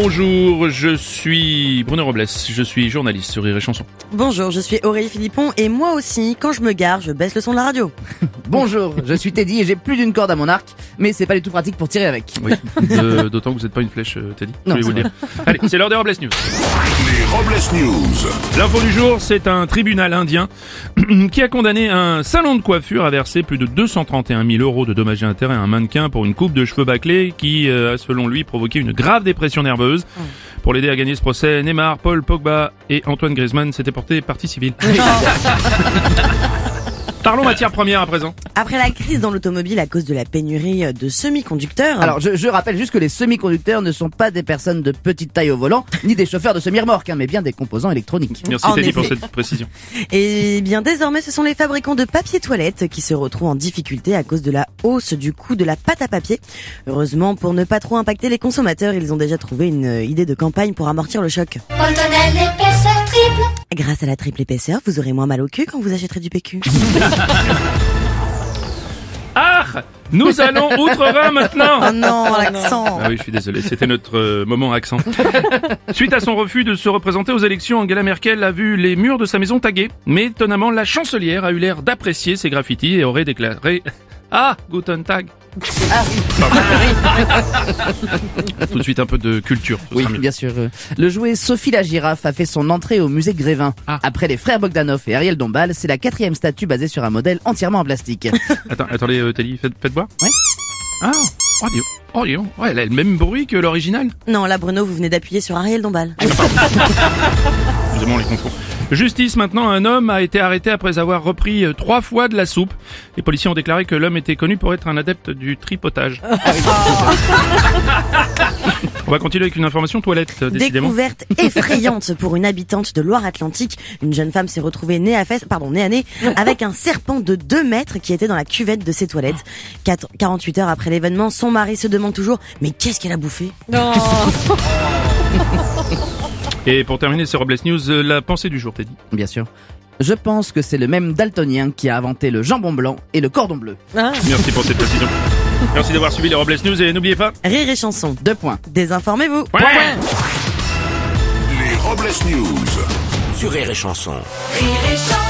Bonjour, je suis Bruno Robles, je suis journaliste sur Rire et Chanson. Bonjour, je suis Aurélie Philippon et moi aussi, quand je me gare, je baisse le son de la radio. Bonjour, je suis Teddy et j'ai plus d'une corde à mon arc, mais c'est pas du tout pratique pour tirer avec. Oui, de- d'autant que vous n'êtes pas une flèche, euh, Teddy. Je Non, voulais vous le dire. Allez, c'est l'heure des Robles News. Les Robles News. L'info du jour, c'est un tribunal indien qui a condamné un salon de coiffure à verser plus de 231 000 euros de dommages et intérêts à un mannequin pour une coupe de cheveux bâclés qui, euh, a selon lui, provoqué une grave dépression nerveuse. Pour l'aider à gagner ce procès, Neymar, Paul Pogba et Antoine Griezmann s'étaient portés partie civile. Parlons matière première à présent. Après la crise dans l'automobile à cause de la pénurie de semi-conducteurs, Alors je, je rappelle juste que les semi-conducteurs ne sont pas des personnes de petite taille au volant, ni des chauffeurs de semi-remorques, hein, mais bien des composants électroniques. Merci Teddy pour cette précision. et bien désormais ce sont les fabricants de papier toilette qui se retrouvent en difficulté à cause de la hausse du coût de la pâte à papier. Heureusement, pour ne pas trop impacter les consommateurs, ils ont déjà trouvé une idée de campagne pour amortir le choc. Grâce à la triple épaisseur, vous aurez moins mal au cul quand vous achèterez du PQ. Ah Nous allons outre-Rhin maintenant Oh non, l'accent Ah oui, je suis désolé, c'était notre euh, moment accent. Suite à son refus de se représenter aux élections, Angela Merkel a vu les murs de sa maison tagués. Mais étonnamment, la chancelière a eu l'air d'apprécier ses graffitis et aurait déclaré Ah, Guten Tag. Pardon. Tout de suite un peu de culture. ce Oui, sera mieux. bien sûr. euh, Le jouet Sophie la girafe a fait son entrée au musée Grévin. Ah. Après les frères Bogdanov et Ariel Dombal, c'est la quatrième statue basée sur un modèle entièrement en plastique. Attends, attendez, euh, Teddy, faites, faites voir. Ouais. Ah, oh, dis donc. Oh, dis donc. Ouais, elle a le même bruit que l'original. Non, là Bruno, vous venez d'appuyer sur Ariel Dombal. Excusez-moi, on les confond. Justice maintenant, un homme a été arrêté après avoir repris euh, trois fois de la soupe. Les policiers ont déclaré que l'homme était connu pour être un adepte du tripotage. on va continuer avec une information toilette, euh, décidément. Découverte effrayante pour une habitante de Loire-Atlantique. Une jeune femme s'est retrouvée nez à fesse, pardon, nez à nez, avec un serpent de 2 mètres qui était dans la cuvette de ses toilettes. Quatre- 48 heures après l'événement, son mari se demande toujours, mais qu'est-ce qu'elle a bouffé? Et pour terminer ce Robles News, euh, la pensée du jour, Teddy. bien sûr. Je pense que c'est le même daltonien qui a inventé le jambon blanc et le cordon bleu. Merci pour cette précision. Merci d'avoir suivi les Robles News et n'oubliez pas... Rire et chanson. Deux points. Désinformez-vous. Ouais. Les Robles News. Sur Rire et Chanson. Rire et chanson.